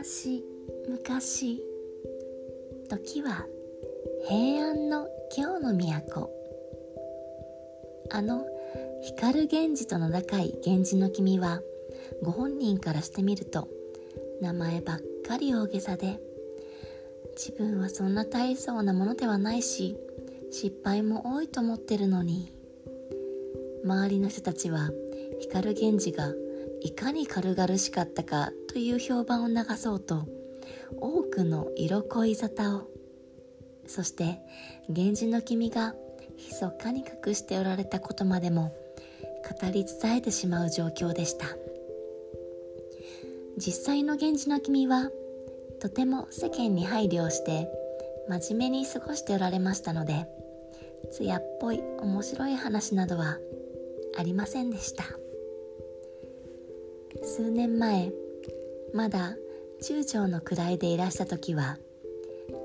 昔昔時は平安の京の都。あの光源氏と名高い源氏の君はご本人からしてみると名前ばっかり大げさで自分はそんな大層なものではないし失敗も多いと思ってるのに。周りの人たちは光源氏がいかに軽々しかったかという評判を流そうと多くの色恋沙汰をそして源氏の君が密かに隠しておられたことまでも語り伝えてしまう状況でした。実際の源氏の君はとても世間に配慮をして真面目に過ごしておられましたので艶っぽい面白い話などはありませんでした。数年前まだ中将の位でいらした時は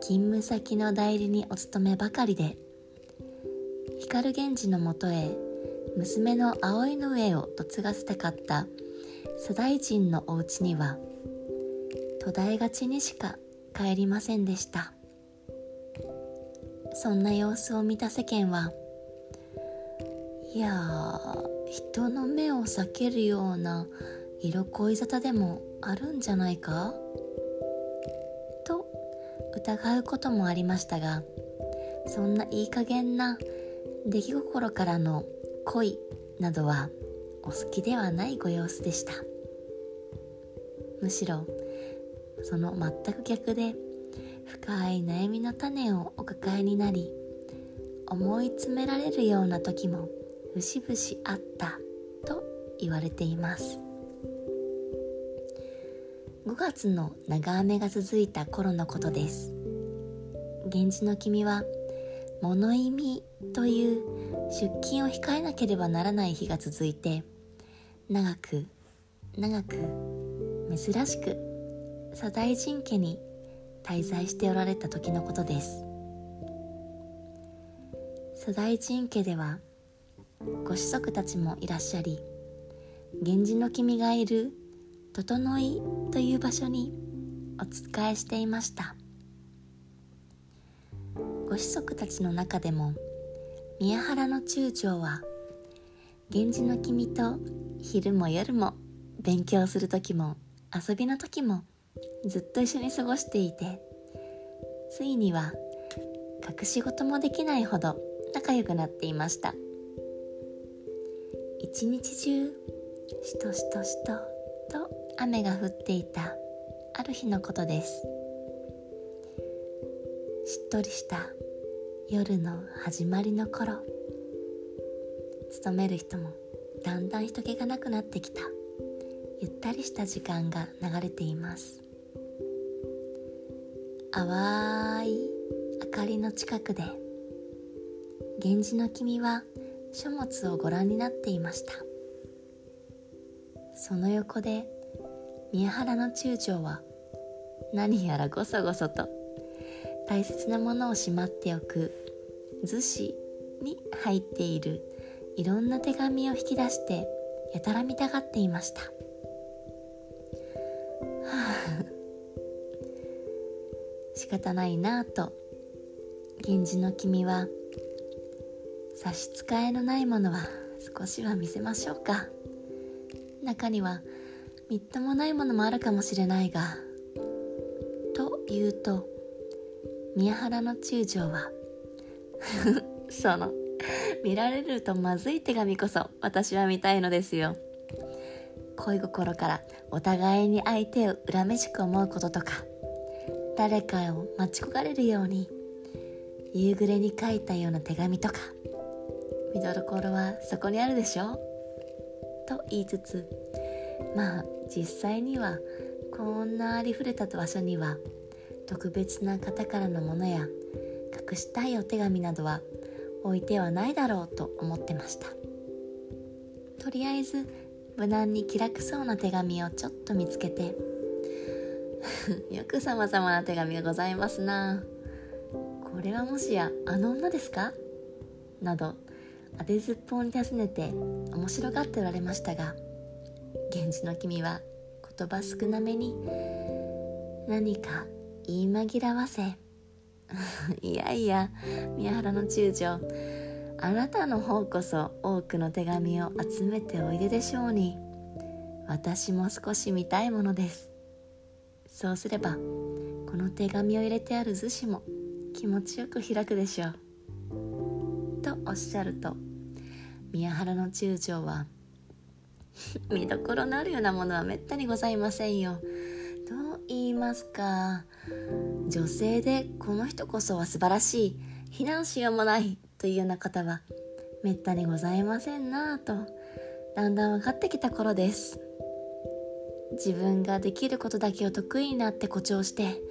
勤務先の代理にお勤めばかりで光源氏のもとへ娘の葵の上を嫁がせたかった左大臣のお家には途絶えがちにしか帰りませんでした。そんな様子を見た世間はいや人の目を避けるような色恋沙汰でもあるんじゃないか？と疑うこともありましたがそんないい加減な出来心からの恋などはお好きではないご様子でした。むしろその全く逆で深い悩みの種をお抱えになり思い詰められるような時も節々あったと言われています。5月の長雨が続いた頃のことです。源氏の君は物意味という出勤を控えなければならない日が続いて長く長く珍しく左大臣家に滞在しておられた時のことです。左大臣家ではご子息たちもいらっしゃり源氏の君がいる整いという場所にお仕えしていました。ご子息たちの中でも宮原の中将は源氏の君と昼も夜も勉強する時も遊びの時もずっと一緒に過ごしていてついには隠し事もできないほど仲良くなっていました。一日中しとしとしと雨が降っていた。ある日のことです。しっとりした夜の始まりの頃。勤める人もだんだん人気がなくなってきた。ゆったりした時間が流れています。淡い明かりの近くで。源氏の君は書物をご覧になっていました。その横で宮原の中将は何やらごそごそと大切なものをしまっておく厨子に入っているいろんな手紙を引き出してやたら見たがっていました。はあ。仕方ないなぁと源氏の君は差し支えのないものは少しは見せましょうか。中にはみっともないものもあるかもしれないがと言うと宮原の中将は その見られるとまずい手紙こそ私は見たいのですよ。恋心からお互いに相手を恨めしく思うこととか誰かを待ち焦がれるように夕暮れに書いたような手紙とか見どころはそこにあるでしょ？と言いつつまあ実際にはこんなありふれた場所には特別な方からのものや隠したいお手紙などは置いてはないだろうと思ってました。とりあえず無難に気楽そうな手紙をちょっと見つけて よくさまざまな手紙がございますな。これはもしやあの女ですか？など当てずっぽうに尋ねて面白がっておられましたが源氏の君は言葉少なめに何か言い紛らわせ。いやいや宮原の中将あなたの方こそ多くの手紙を集めておいででしょうに。私も少し見たいものです。そうすればこの手紙を入れてある厨子も気持ちよく開くでしょう。とおっしゃると宮原の中将は 見どころのあるようなものはめったにございませんよ。どう言いますか。女性でこの人こそは素晴らしい。非難しようもないというような方はめったにございませんなぁとだんだん分かってきた頃です。自分ができることだけを得意になって誇張して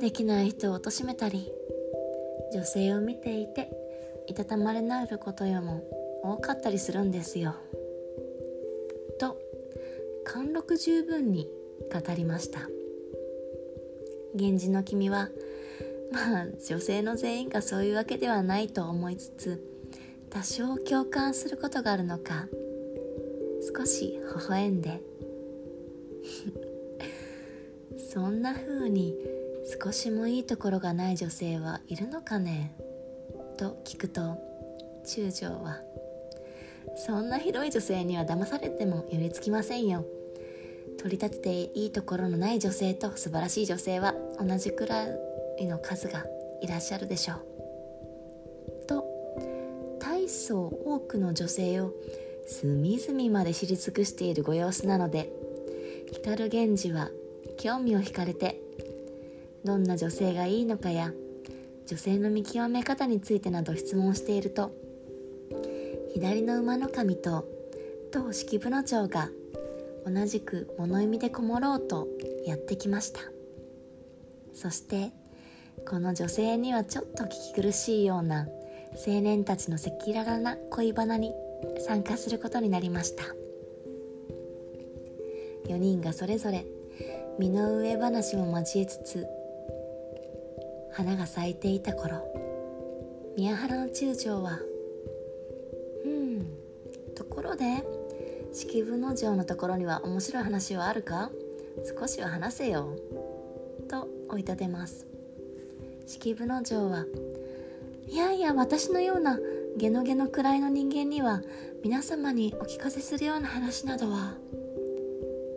できない人を貶めたり女性を見ていていたたまれなることよも多かったりするんですよ。十分に語りました。源氏の君はまあ女性の全員がそういうわけではないと思いつつ多少共感することがあるのか少し微笑んで。そんな風に少しもいいところがない女性はいるのかねと聞くと中将はそんなひどい女性には騙されても寄りつきませんよ。取り立てていいところのない女性と素晴らしい女性は同じくらいの数がいらっしゃるでしょう。と大層多くの女性を隅々まで知り尽くしているご様子なので光源氏は興味を惹かれてどんな女性がいいのかや女性の見極め方についてなど質問していると左の馬の神と当式部の長が同じく物意味でこもろうとやってきました。そしてこの女性にはちょっと聞き苦しいような青年たちの赤裸々な恋バナに参加することになりました。4人がそれぞれ身の上話も交えつつ花が咲いていた頃宮原の中将は「うんところで式部の城のところには面白い話はあるか？少しは話せよ」と追い立てます。式部の城はいやいや私のようなゲノゲノくらいの人間には皆様にお聞かせするような話などは。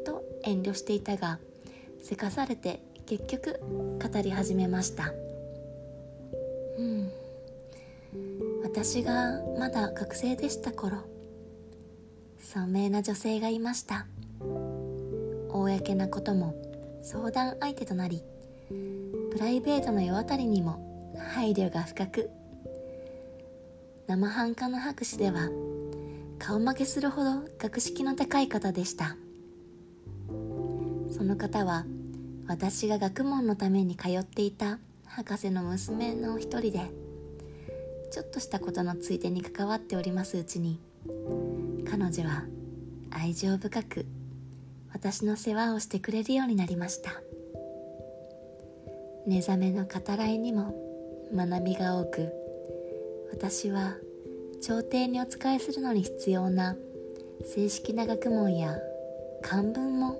と遠慮していたがせかされて結局語り始めました。うん。私がまだ学生でした頃聡明な女性がいました。公なことも相談相手となりプライベートの世渡りにも配慮が深く。生半可な博士では顔負けするほど学識の高い方でした。その方は私が学問のために通っていた博士の娘の一人でちょっとしたことのついでに関わっておりますうちに彼女は愛情深く私の世話をしてくれるようになりました。寝覚めの語らいにも学びが多く私は朝廷にお仕えするのに必要な正式な学問や漢文も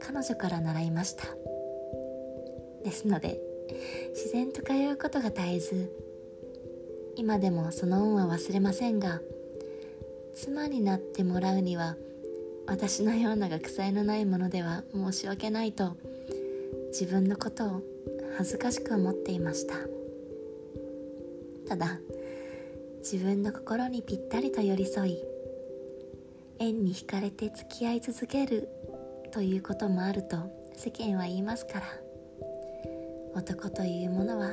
彼女から習いました。ですので自然と通うことが絶えず今でもその恩は忘れませんが妻になってもらうには私のような学祭のないものでは申し訳ないと自分のことを恥ずかしく思っていました。ただ自分の心にぴったりと寄り添い縁に惹かれて付き合い続けるということもあると世間は言いますから男というものは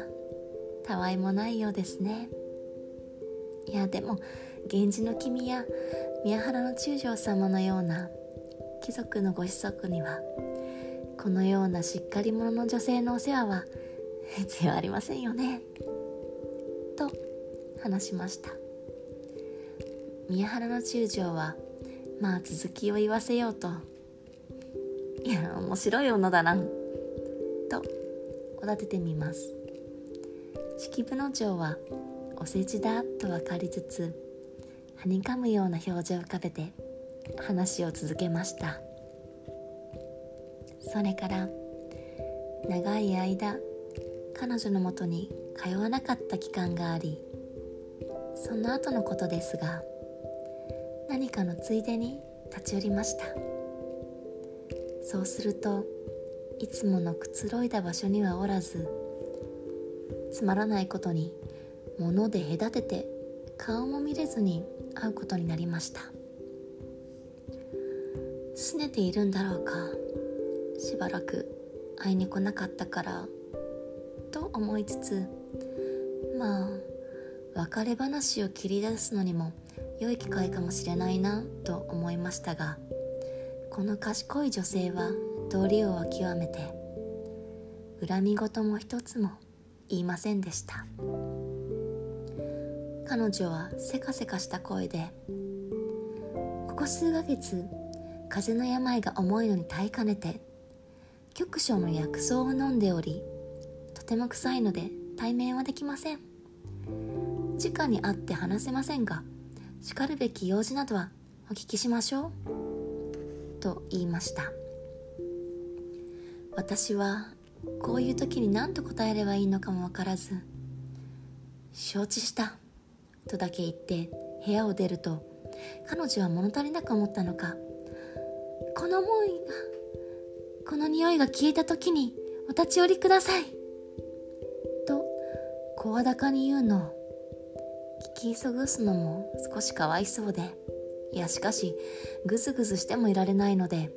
たわいもないようですね。いやでも源氏の君や宮原の中将様のような貴族のご子息にはこのようなしっかり者の女性のお世話は必要ありませんよね。と話しました。宮原の中将はまあ続きを言わせようと。いや面白い女だな。とおだててみます。式部の長はお世辞だと分かりつつはにかむような表情を浮かべて話を続けました。それから長い間彼女のもとに通わなかった期間がありその後のことですが何かのついでに立ち寄りました。そうするといつものくつろいだ場所にはおらずつまらないことに物で隔てて顔も見れずに会うことになりました。拗ねているんだろうか。しばらく会いに来なかったから。と思いつつまあ別れ話を切り出すのにも良い機会かもしれないな。と思いましたがこの賢い女性は道理を極めて恨み事も一つも言いませんでした。彼女はせかせかした声で「ここ数ヶ月風邪の病が重いのに耐えかねて局所の薬草を飲んでおりとても臭いので対面はできません。直に会って話せませんがしかるべき用事などはお聞きしましょう。と言いました。私はこういう時に何と答えればいいのかもわからず承知した。とだけ言って部屋を出ると彼女は物足りなく思ったのか。この思いがこの匂いが消えた時にお立ち寄りください。と声高に言うの。を聞き急ぐすのも少しかわいそうで。いやしかしぐずぐずしてもいられないので。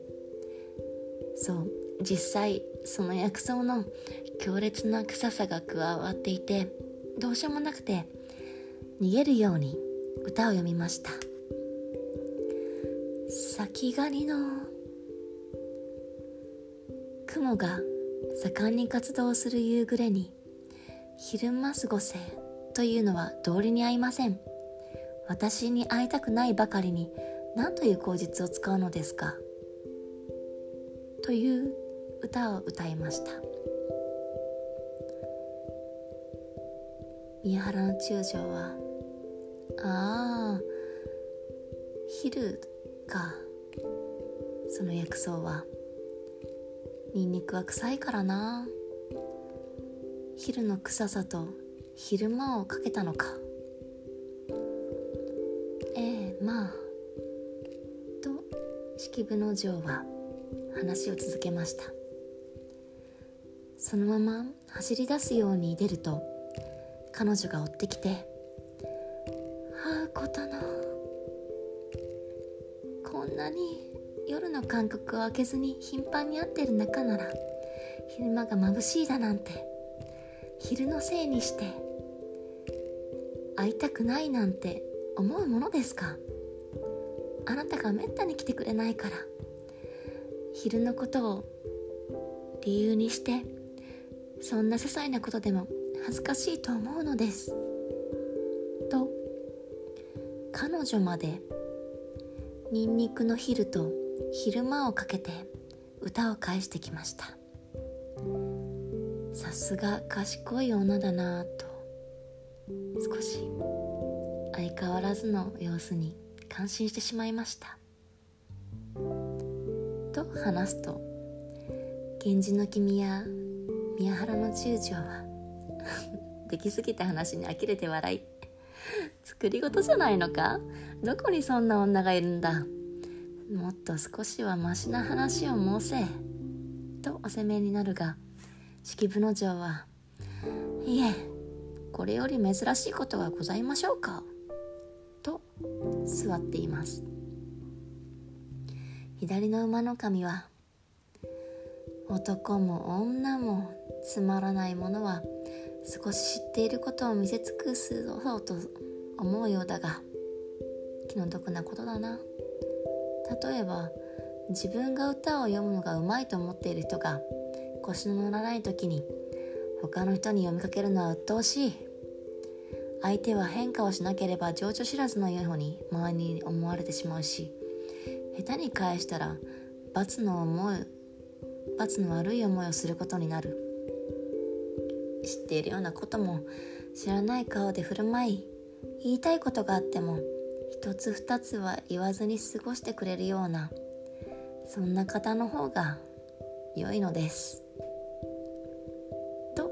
そう実際その薬草の強烈な臭さが加わっていてどうしようもなくて逃げるように歌を読みました。先狩りの雲が盛んに活動する夕暮れに昼間過ごせというのは道理に合いません。私に会いたくないばかりに何という口実を使うのですか？という歌を歌いました。宮原の中将はああ昼かその薬草は。ニンニクは臭いからな。昼の臭さと昼間をかけたのか。ええまあと式部の嬢は話を続けました。そのまま走り出すように出ると彼女が追ってきて「ことの。こんなに夜の間隔を空けずに頻繁に会ってる仲なら昼間が眩しいだなんて。昼のせいにして会いたくないなんて思うものですか？あなたがめったに来てくれないから。昼のことを理由にしてそんな些細なことでも恥ずかしいと思うのです。彼女まで。ニンニクの昼と昼間をかけて歌を返してきました。さすが賢い女だなぁと。少し相変わらずの様子に感心してしまいました。と話すと源氏の君や宮原の中将は 出来すぎた話に呆れて笑い。作り事じゃないのか？どこにそんな女がいるんだ？もっと少しはマシな話を申せ。とお責めになるが式部の城はいえこれより珍しいことがございましょうか？と座っています。左の馬の神は男も女もつまらないものは少し知っていることを見せ尽くすそうと思うようだが気の毒なことだな。例えば自分が歌を読むのがうまいと思っている人が腰の乗らない時に他の人に読みかけるのは鬱陶しい。相手は変化をしなければ情緒知らずのように周りに思われてしまうし下手に返したら罰の思い罰の悪い思いをすることになる。知っているようなことも知らない顔で振る舞い言いたいことがあっても一つ二つは言わずに過ごしてくれるようなそんな方の方が良いのです。と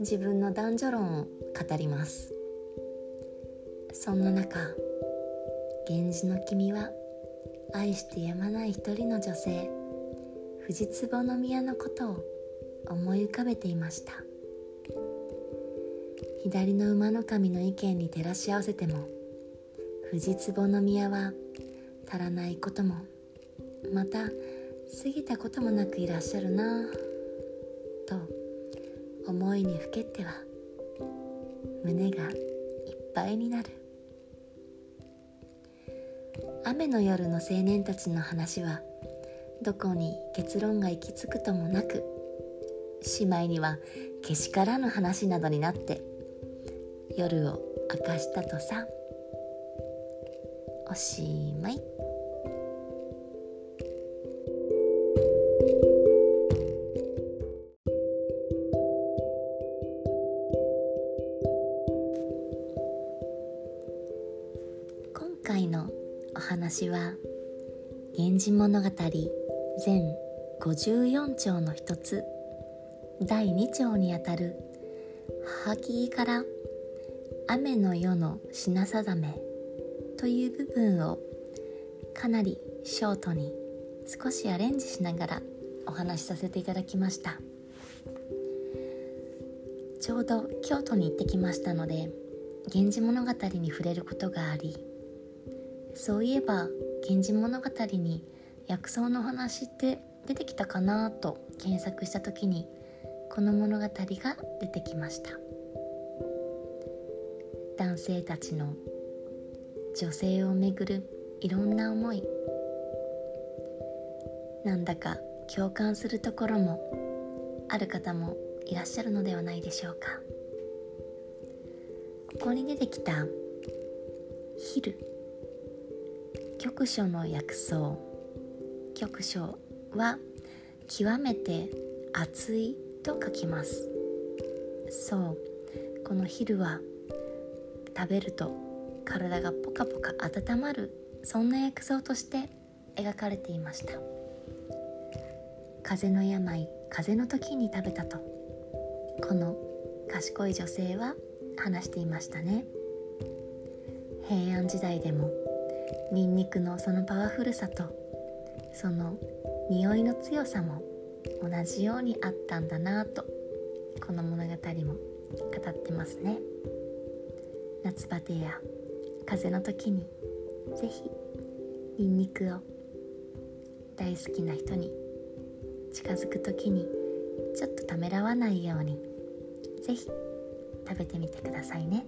自分の男女論を語ります。そんな中源氏の君は愛してやまない一人の女性藤壺宮のことを思い浮かべていました。左の馬の神の意見に照らし合わせても藤壺宮は足らないこともまた過ぎたこともなくいらっしゃるなと思いにふけっては胸がいっぱいになる。雨の夜の青年たちの話はどこに結論が行き着くともなくしまいにはけしからぬ話などになって夜を明かしたとさ。おしまい。今回のお話は「源氏物語」全54章の一つ。第2章にあたる「母木から雨の夜の品定め」という部分をかなりショートに少しアレンジしながらお話しさせていただきました。ちょうど京都に行ってきましたので「源氏物語」に触れることがありそういえば「源氏物語」に薬草の話って出てきたかなと検索した時にこの物語が出てきました。男性たちの女性をめぐるいろんな思い。なんだか共感するところもある方もいらっしゃるのではないでしょうか。ここに出てきた「昼」局所の薬草。局所は極めて熱いと書きます。そう。この昼は食べると体がポカポカ温まるそんな薬草として描かれていました。風邪の病風邪の時に食べたとこの賢い女性は話していましたね。平安時代でもニンニクのそのパワフルさとその匂いの強さも同じようにあったんだなとこの物語も語ってますね。夏バテや風邪の時にぜひニンニクを大好きな人に近づく時にちょっとためらわないようにぜひ食べてみてくださいね。